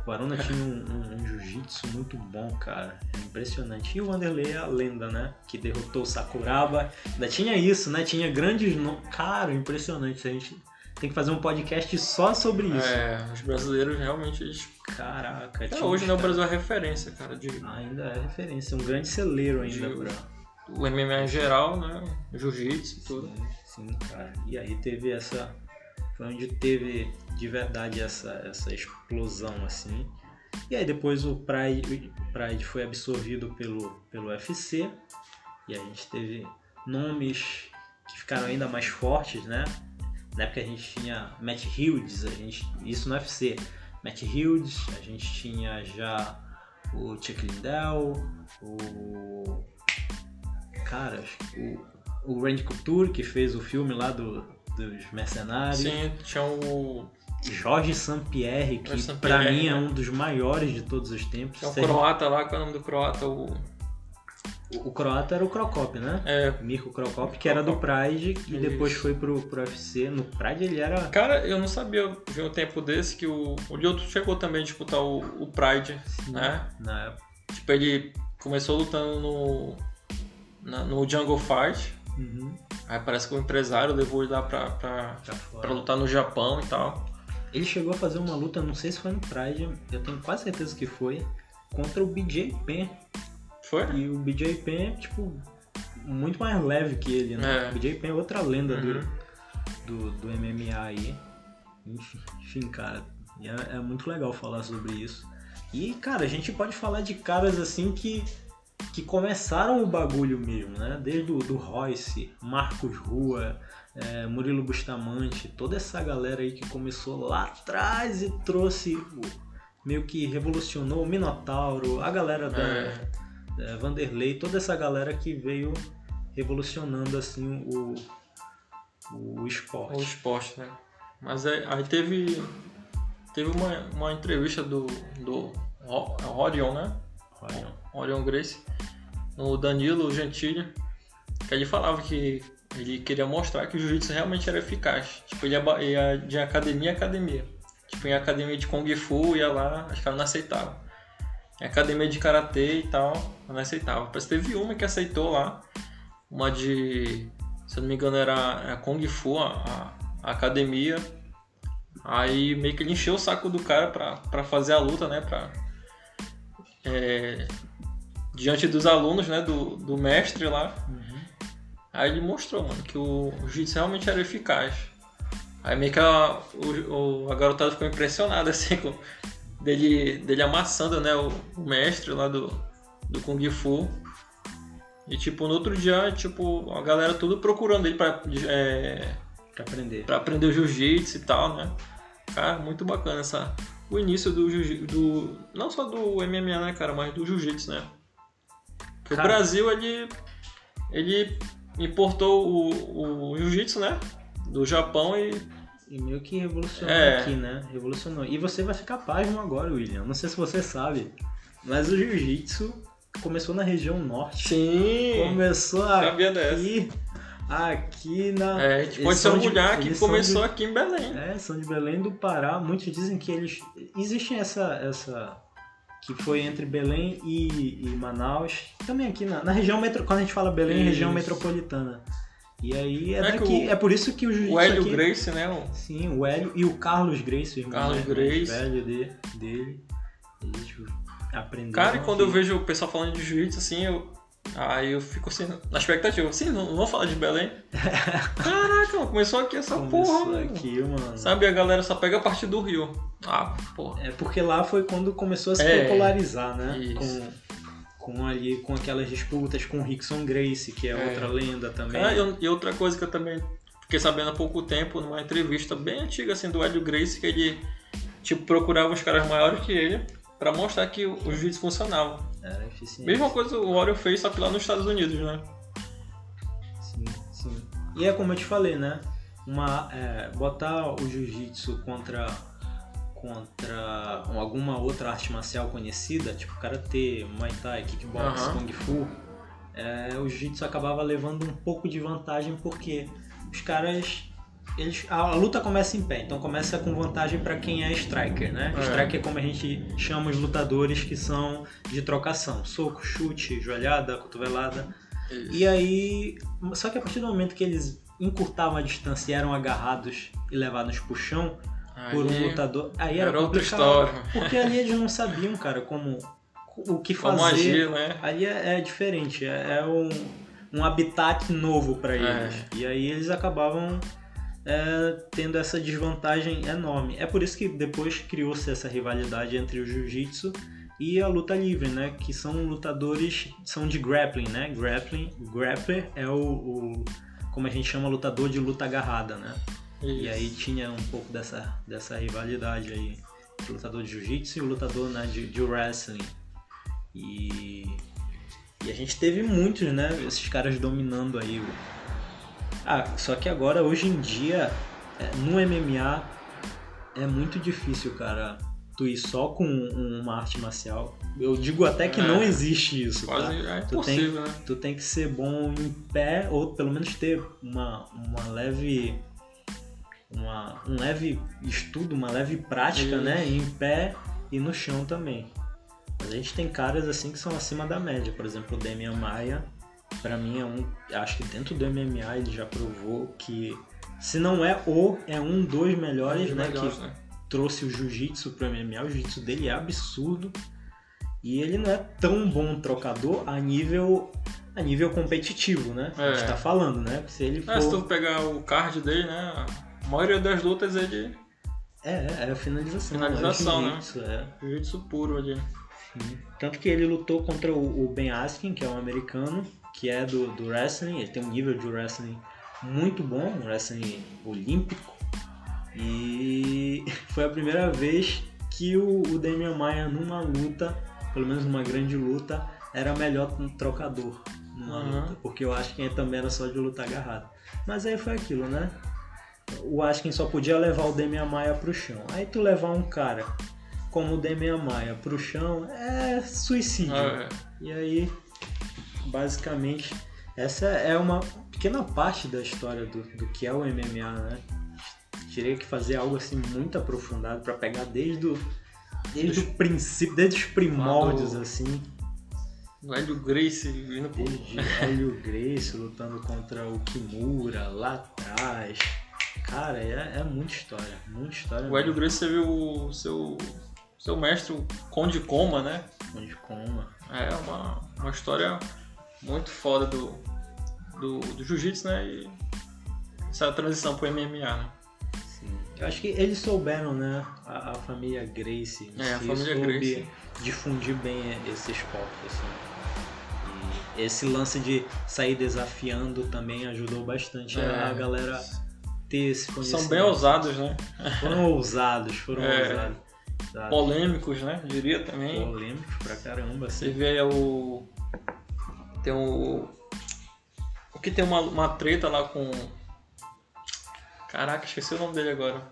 O Arona tinha um, um- um jiu-jitsu muito bom, cara. É impressionante. E o Vanderlei é a lenda, né? Que derrotou o Sakuraba. Ainda tinha isso, né? Tinha grandes nomes. Cara, impressionante. A gente tem que fazer um podcast só sobre isso. É, os brasileiros realmente, eles... Caraca, Até hoje, né, o Brasil é referência, cara, de Ainda é referência, um grande celeiro ainda De- pra. O MMA em geral, né, jiu-jitsu e tudo. Sim, sim, cara. E aí teve essa. Foi onde teve de verdade essa, essa explosão, assim. E aí depois o Pride, o Pride foi absorvido pelo, pelo UFC. E a gente teve nomes que ficaram ainda mais fortes, né? Na época a gente tinha Matt Hughes, a gente, isso no UFC. Matt Hughes, a gente tinha já o Chuck Liddell, o. Cara, acho que o, o Randy Couture, que fez o filme lá do, dos Mercenários. Sim, tinha o, Jorge Sampierre, que Jorge pra mim é né? um dos maiores de todos os tempos. tinha o croata lá, qual é o nome do croata? O, o, o croata era o Crocop, né? é, Mirko Crocop, que era do Pride e depois foi pro, pro UFC. No Pride ele era. Cara, eu não sabia, eu vi um tempo desse que o, o Lyoto chegou também a disputar o, o Pride, né? Na época. Tipo, ele começou lutando no, na- no Jungle Fight, Uhum, aí parece que o empresário levou ele lá pra, pra, fora. pra lutar no Japão e tal. Ele chegou a fazer uma luta, não sei se foi no Pride, eu tenho quase certeza que foi, contra o BJ Penn. Foi? E o BJ Penn é, tipo, muito mais leve que ele, né? É. O BJ Penn é outra lenda do, Uhum. do, do MMA aí. Enfim, enfim, cara, é, é muito legal falar sobre isso. E, cara, a gente pode falar de caras assim que, que começaram o bagulho mesmo, né? Desde o do Royce, Marcos Rua, é, Murilo Bustamante, toda essa galera aí que começou lá atrás e trouxe, meio que revolucionou o Minotauro, a galera da, É. é, Vanderlei, toda essa galera que veio revolucionando assim o, o esporte. O esporte, né? Mas aí, aí teve teve uma, uma entrevista do do Rodion, né? Rodion. Rodion Grace, no Danilo Gentili, que ele falava que ele queria mostrar que o jiu-jitsu realmente era eficaz. Tipo, ele ia, ia de academia em academia. Tipo, em academia de Kung Fu, ia lá, os caras não aceitavam. Em academia de Karatê e tal, não aceitava. Parece que teve uma que aceitou lá, uma de, se eu não me engano, era a Kung Fu, a, a academia. Aí meio que ele encheu o saco do cara pra, pra fazer a luta, né? Pra, é, diante dos alunos, né? Do, do mestre lá. Uhum. Aí ele mostrou, mano, que o jiu-jitsu realmente era eficaz. Aí meio que a, o, a garotada ficou impressionada, assim, com, dele, dele amassando, né, o, o, mestre lá do, do Kung Fu. E, tipo, no outro dia, tipo, a galera tudo procurando ele pra, é, pra aprender. Pra aprender o jiu-jitsu e tal, né. Cara, muito bacana essa, o início do, do não só do MMA, né, cara, mas do jiu-jitsu, né. Porque cara, o Brasil, ele, ele importou o, o jiu-jitsu, né? Do Japão e. E meio que revolucionou é. aqui, né? Revolucionou. E você vai ficar pasmo agora, William. Não sei se você sabe, mas o jiu-jitsu começou na região norte. Sim! Começou aqui. Dessa. Aqui na. É, a gente pode se orgulhar que começou de, aqui em Belém. É, são de Belém do Pará. Muitos dizem que eles. Existe essa, essa que foi entre Belém e, e Manaus, também aqui na, na, região metro, quando a gente fala Belém, isso. região metropolitana. E aí é, é daqui, o, é por isso que o jiu-jitsu. O Hélio aqui, Grace, né? O... Sim, o Hélio e o Carlos Grace, o irmão Carlos né, Grace. velho de, dele. Eles aprenderam. Cara, e quando eu vejo o pessoal falando de jiu-jitsu assim, eu, Aí eu fico assim, na expectativa, assim, não, não vou falar de Belém. Caraca, mano, começou aqui essa começou porra, aqui, mano. Sabe, a galera só pega a parte do Rio. Ah, porra. É porque lá foi quando começou a se é, popularizar, né? Isso. Com, com ali, com aquelas disputas com o Rickson Grace, que é, é. outra lenda também. Ah, e outra coisa que eu também fiquei sabendo há pouco tempo, numa entrevista bem antiga, assim, do Hélio Grace, que ele, tipo, procurava os caras maiores que ele para mostrar que o jiu-jitsu funcionava. Era eficiente. Mesma coisa o Warrior fez, só que lá nos Estados Unidos, né? Sim, sim. E é como eu te falei, né? Uma, é, botar o jiu-jitsu contra contra alguma outra arte marcial conhecida, tipo karatê, muay thai, kickbox, uhum. kung fu, é, o jiu-jitsu acabava levando um pouco de vantagem porque os caras eles, a, luta começa em pé, então começa com vantagem para quem é striker, né? É. Striker é como a gente chama os lutadores que são de trocação, soco, chute, joelhada, cotovelada. Isso. E aí, só que a partir do momento que eles encurtavam a distância e eram agarrados e levados pro chão aí, por um lutador, aí era, era outra história. Porque ali eles não sabiam, cara, como o que fazer. Como agir, né? Ali é, é diferente, é, é, um, um habitat novo para é. eles. E aí eles acabavam é, tendo essa desvantagem enorme. É por isso que depois criou-se essa rivalidade entre o jiu-jitsu e a luta livre, né? Que são lutadores, são de grappling, né? Grappling, grappler é o, o como a gente chama lutador de luta agarrada, né? Isso. E aí tinha um pouco dessa, dessa rivalidade aí, o lutador de jiu-jitsu e o lutador né, de, de wrestling. E, e a gente teve muitos, né? Esses caras dominando aí ah, só que agora, hoje em dia, é, no MMA, é muito difícil, cara, tu ir só com uma arte marcial. Eu digo até que é, não existe isso, quase tá? É tu tem, né? tu tem que ser bom em pé, ou pelo menos ter uma, uma leve... Uma, um leve estudo, uma leve prática, isso. né? Em pé e no chão também. Mas a gente tem caras assim que são acima da média. Por exemplo, o Demian Maia para mim é um, acho que dentro do MMA ele já provou que se não é o, é um dos melhores, é né, melhores, que né? trouxe o jiu-jitsu pro MMA, o jiu-jitsu dele é absurdo. E ele não é tão bom trocador a nível a nível competitivo, né? É. A gente é. tá falando, né? Se ele for... É, se tu pegar o card dele, né? A maioria das lutas ele é, é a finalização. Finalização, né? É. Jiu-jitsu puro ali. Sim. Tanto que ele lutou contra o Ben Askren, que é um americano, que é do, do wrestling, ele tem um nível de wrestling muito bom, um wrestling olímpico. E foi a primeira vez que o, o Damian Maia, numa luta, pelo menos numa grande luta, era melhor um trocador numa Uhum. luta, porque o Askin também era só de luta agarrado. Mas aí foi aquilo, né? O Askin só podia levar o Demian Maia pro chão. Aí tu levar um cara como o Demian Maia pro chão é suicídio. É, E aí, basicamente, essa é uma pequena parte da história do, do que é o MMA, né? Teria que fazer algo assim muito aprofundado pra pegar desde o, desde o princípio, desde os primórdios, do- assim. o Hélio Grace vindo. Desde Hélio Grace lutando contra o Kimura lá atrás. Cara, é, é muita história, muita história. O Hélio. Grace teve o seu, seu mestre, o Conde Coma, né? Onde coma. É uma, uma história muito foda do, do, do jiu-jitsu, né? E essa transição pro MMA, né? Sim. Eu acho que eles souberam, né? A, a família Grace. É, a família Gracie. difundir bem esse esporte, assim. E esse lance de sair desafiando também ajudou bastante a- É. a galera ter esse conhecimento. São bem ousados, né? Foram ousados, foram É. ousados. Polêmicos, né? Diria também. Polêmicos pra caramba, Você assim. vê aí o. Tem o. O que tem uma, uma treta lá com. Caraca, esqueci o nome dele agora.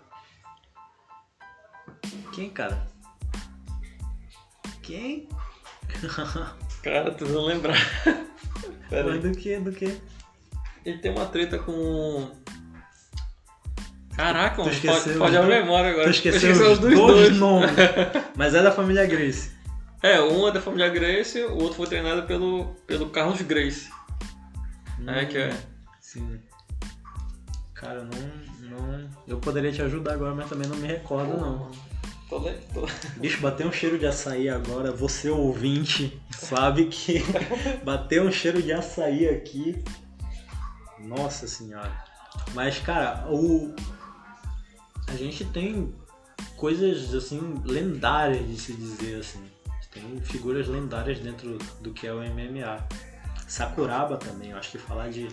Quem, cara? Quem? Cara, tô tentando lembrar. Pera aí. Mas do que, do que? Ele tem uma treta com. Caraca, Tu mano, esqueceu pode, pode a dois? memória agora. Tu Eu esqueceu esqueci os dos dois nomes. Mas é da família Grace. É, um é da família Grace, o outro foi treinado pelo, pelo Carlos Grace. É, que é. Sim. Cara, não, não. Eu poderia te ajudar agora, mas também não me recordo, não. Tô, le- tô... Bicho, bateu um cheiro de açaí agora. Você ouvinte sabe que bateu um cheiro de açaí aqui. Nossa senhora. Mas, cara, o. A gente tem coisas assim lendárias de se dizer assim. Tem figuras lendárias dentro do que é o MMA. Sakuraba também, eu acho que falar de,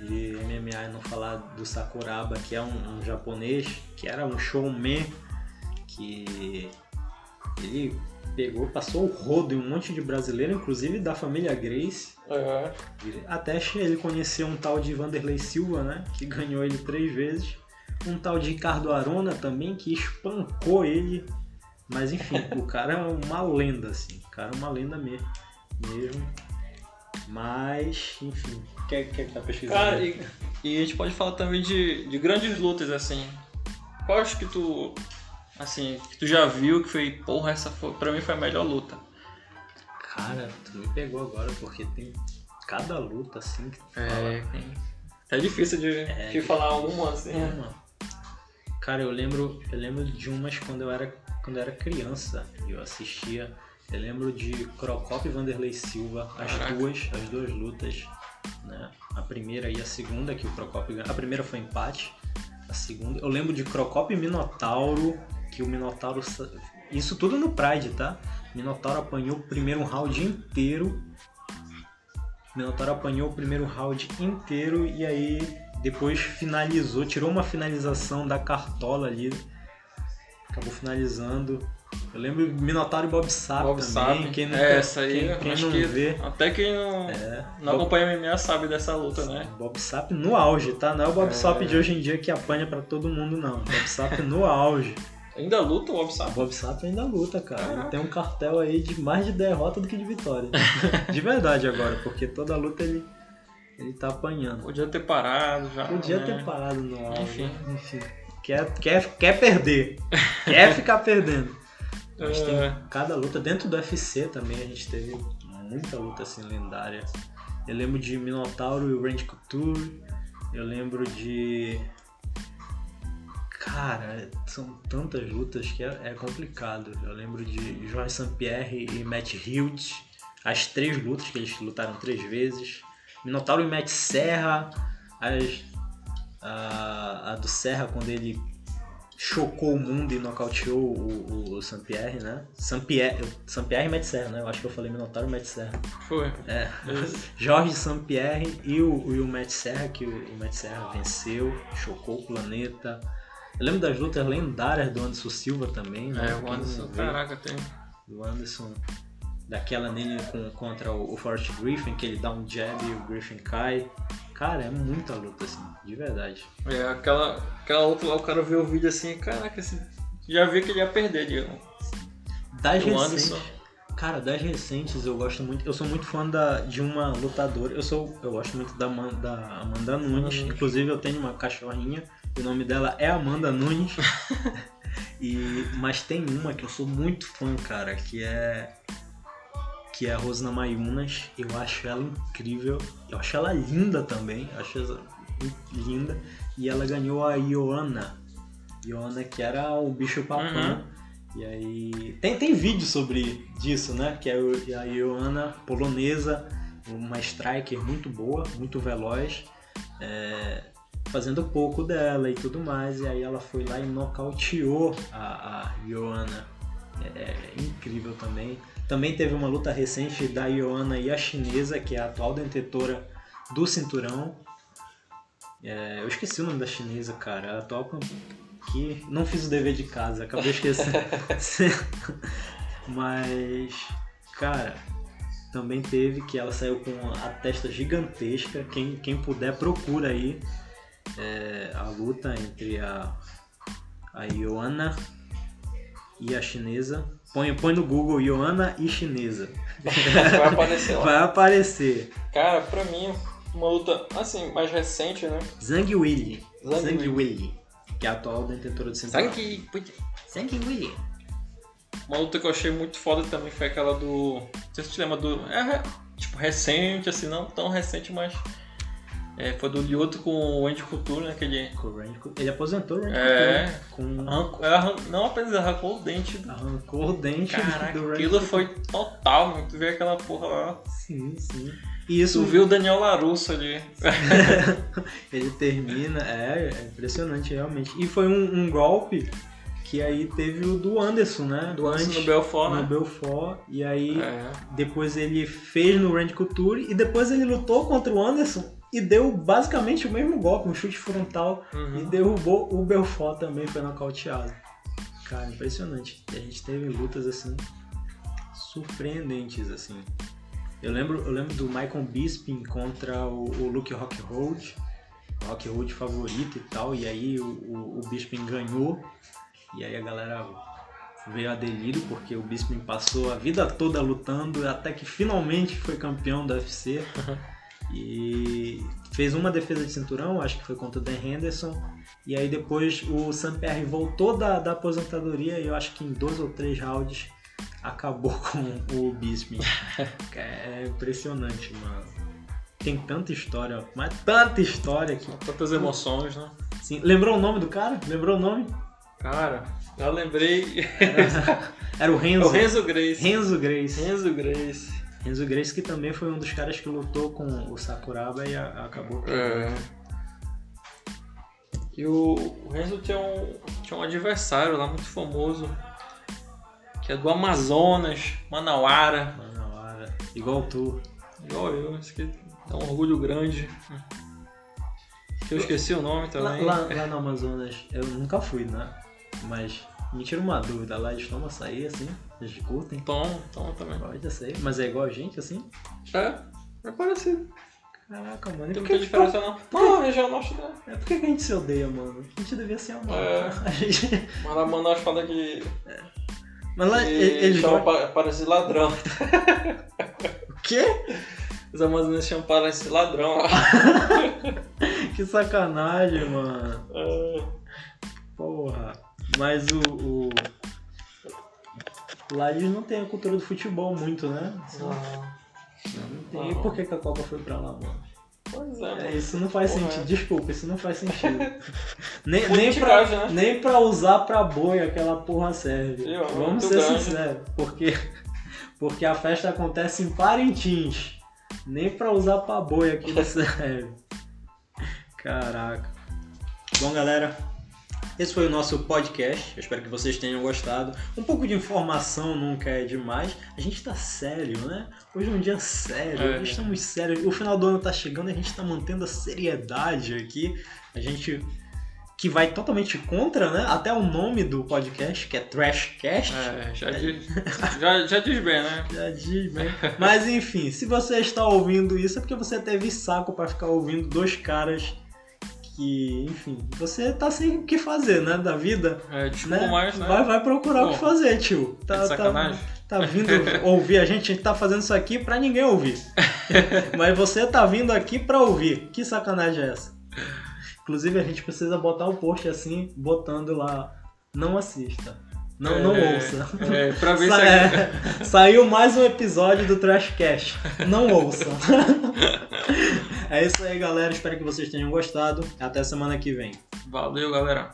de MMA e não falar do Sakuraba, que é um, um japonês, que era um showman, que ele pegou, passou o rodo em um monte de brasileiro, inclusive da família Grace. É. Até ele conheceu um tal de Vanderlei Silva, né? Que ganhou ele três vezes. Um tal de Ricardo Arona também, que espancou ele. Mas enfim, o cara é uma lenda, assim. O cara é uma lenda mesmo. mesmo. Mas, enfim. Quer, quer que tá pesquisando? Cara, e, e a gente pode falar também de, de grandes lutas, assim. Quais que tu. Assim, que tu já viu que foi, porra, essa foi, pra mim foi a melhor luta. Cara, tu me pegou agora, porque tem cada luta, assim, que tu fala. É, é difícil de, É, de falar uma, assim. É, mano. Cara, eu lembro, eu lembro de umas quando eu era, quando eu era criança, eu assistia. Eu lembro de Crocop e Vanderlei Silva, as Caraca. duas, as duas lutas, né? A primeira e a segunda que o Crocop ganhou. A primeira foi empate, a segunda. Eu lembro de Crocop e Minotauro, que o Minotauro isso tudo no Pride, tá? Minotauro apanhou o primeiro round inteiro. Minotauro apanhou o primeiro round inteiro e aí depois finalizou, tirou uma finalização da cartola ali. Acabou finalizando. Eu lembro Minotauro e Bob Sapp Bob também. Sapp. Quem nunca, é, essa aí, quem, quem não que vê. até quem não, É, não Bob, acompanha MMA sabe dessa luta, né? Bob Sapp no auge, tá? Não é o Bob É. Sapp de hoje em dia que apanha pra todo mundo, não. Bob Sapp no auge. Ainda luta o Bob Sapp? Bob Sapp ainda luta, cara. Ele Caraca. tem um cartel aí de mais de derrota do que de vitória. de verdade agora, porque toda luta ele, ele tá apanhando. Podia ter parado já. Podia né? ter parado no auge. Enfim. Enfim. Quer, quer, quer perder. quer ficar perdendo. Mas É. tem cada luta. Dentro do UFC também a gente teve muita luta assim lendária. Eu lembro de Minotauro e o Range Couture. Eu lembro de. Cara, são tantas lutas que é, é complicado. Eu lembro de Jorge St-Pierre e Matt Hilt. As três lutas, que eles lutaram três vezes. Minotauro e Matt Serra. As, a, a do Serra, quando ele chocou o mundo e nocauteou o, o, o Saint-Pierre, né? Saint-Pierre Saint-Pierre e Matt Serra, né? Eu acho que eu falei Minotauro e Matt Serra. Foi. É. Jorge Saint-Pierre e o, e o Matt Serra, que o, o Matt Serra venceu, chocou o planeta. Eu lembro das lutas lendárias do Anderson Silva também, né? É, o Anderson, caraca, tem. Do Anderson. daquela nele com, contra o, o Forrest Griffin, que ele dá um jab e o Griffin cai. Cara, é muita luta, assim, de verdade. É, aquela, aquela outra lá, o cara vê o vídeo assim, caraca, esse, já viu que ele ia perder, digamos. Das recentes, cara, das recentes eu gosto muito. Eu sou muito fã da, de uma lutadora. Eu sou, eu gosto muito da, da Amanda Nunes. Nunes. Inclusive eu tenho uma cachorrinha. O nome dela é Amanda Nunes. e mas tem uma que eu sou muito fã, cara, que é que é a Rosna Mayunas. Eu acho ela incrível. Eu acho ela linda também. Eu acho ela linda. E ela ganhou a Ioana. Ioana que era o bicho papão. E aí. Tem, tem vídeo sobre disso, né? Que é a Ioana polonesa, uma striker muito boa, muito veloz, é, fazendo pouco dela e tudo mais. E aí ela foi lá e nocauteou a, a Ioana. Incrível também. Também teve uma luta recente da Ioana e a chinesa, que é a atual detentora do cinturão. É, eu esqueci o nome da chinesa, cara. A atual que não fiz o dever de casa, acabei esquecendo. Mas, cara, também teve que ela saiu com a testa gigantesca. Quem, quem puder, procura aí é, a luta entre a, a Ioana e a chinesa. Põe, põe no Google Ioana e chinesa. Vai aparecer lá. Vai aparecer. Cara, pra mim, uma luta, assim, mais recente, né? Zhang Weili. Zhang Zhang Weili. Que é a atual detentora do cinturão. Zhang Weili. Uma luta que eu achei muito foda também foi aquela do. Não sei se você lembra do. É, tipo, recente, assim, não tão recente, mas. É, foi do Lyoto com o Andy Couture, né? Que ele Com o Randy Couture. Ele aposentou o Randy É. Couture. Com... arrancou, arran- não apenas arrancou o dente. do- Arrancou o dente Caraca, do Randy aquilo foi total, mano. Tu vê aquela porra lá. Sim, sim. E isso Tu viu o Daniel Larusso ali. ele termina, é, é impressionante realmente. E foi um, um golpe que aí teve o do Anderson, né? Do Anderson Antes, no Belfort, no né? Belfort. E aí É. depois ele fez no Randy Couture e depois ele lutou contra o Anderson e deu basicamente o mesmo golpe, um chute frontal e Uhum. derrubou o Belfort também, foi nocauteado. Cara, impressionante. E a gente teve lutas assim surpreendentes assim. Eu lembro, eu lembro do Michael Bisping contra o, o Luke Rockhold, o Rockhold favorito e tal, e aí o, o, o Bisping ganhou, e aí a galera veio a delírio porque o Bisping passou a vida toda lutando até que finalmente foi campeão da UFC e fez uma defesa de cinturão, acho que foi contra o Dan Henderson, e aí depois o Sam Perry voltou da, da aposentadoria e eu acho que em dois ou três rounds acabou com o Bisping. É impressionante, mano. Tem tanta história, mas tanta história que. Tantas emoções, né? Sim. Lembrou o nome do cara? Lembrou o nome? Cara, já lembrei. Era, era o É Renzo. o Renzo Grace. Renzo Grace. Renzo Grace. Renzo Grace que também foi um dos caras que lutou com o Sakuraba e a- acabou É. E o, o Renzo tinha um, tinha um adversário lá muito famoso, que é do Amazonas, Manauara, Mano, na hora. Igual tu. igual eu, isso que dá um orgulho grande. Que eu esqueci o nome Lá, também. lá, lá no Amazonas, eu nunca fui, né? Mas me tira uma dúvida, lá eles tomam açaí assim? Eles curtem? Tom, Tom também. Pode açaí, mas é igual a gente assim? É, é parecido. Caraca, mano. Não tem muita diferença não. Não, a região norte né? é, por que a gente se odeia, mano? A gente devia se amar. É. A gente... Mas Manaus fala que, Mas lá que eles eles chama gostam- pa- parece ladrão. O quê? Os amazonenses chamam parece ladrão. Que sacanagem, mano. É. Porra. Mas o, o... Lá eles não tem a cultura do futebol muito, né? Não. Não tem. E por que, que a Copa foi pra lá, mano? Pois é, É, mano. isso não faz Porra, sentido. Desculpa, isso não faz sentido. nem, nem, pra, né? nem pra usar pra boi aquela porra serve. Ó, Vamos ser grande. sinceros. Porque, porque a festa acontece em Parintins. Nem pra usar pra boi aquilo serve. Caraca. Bom, galera. Esse foi o nosso podcast. Eu espero que vocês tenham gostado. Um pouco de informação nunca é demais. A gente tá sério, né? Hoje é um dia sério. É. Hoje estamos sérios. O final do ano tá chegando e a gente tá mantendo a seriedade aqui. A gente que vai totalmente contra, né? Até o nome do podcast, que é Trashcast. É, já, diz, já, já diz bem, né? Já diz bem. Mas enfim, se você está ouvindo isso é porque você teve saco para ficar ouvindo dois caras que, enfim, você tá sem o que fazer, né, da vida. É, desculpa né? mais, né? Vai, vai procurar o que fazer, tio. É Tá, tá, sacanagem. tá vindo ouvir a gente, a gente tá fazendo isso aqui pra ninguém ouvir. Mas você tá vindo aqui pra ouvir. Que sacanagem é essa? Inclusive a gente precisa botar o post assim, botando lá, não assista. Não, não É, ouça. É, pra ver Sa- se é, saiu mais um episódio do Trashcast. Não ouça. é isso aí, galera. Espero que vocês tenham gostado. Até semana que vem. Valeu, galera.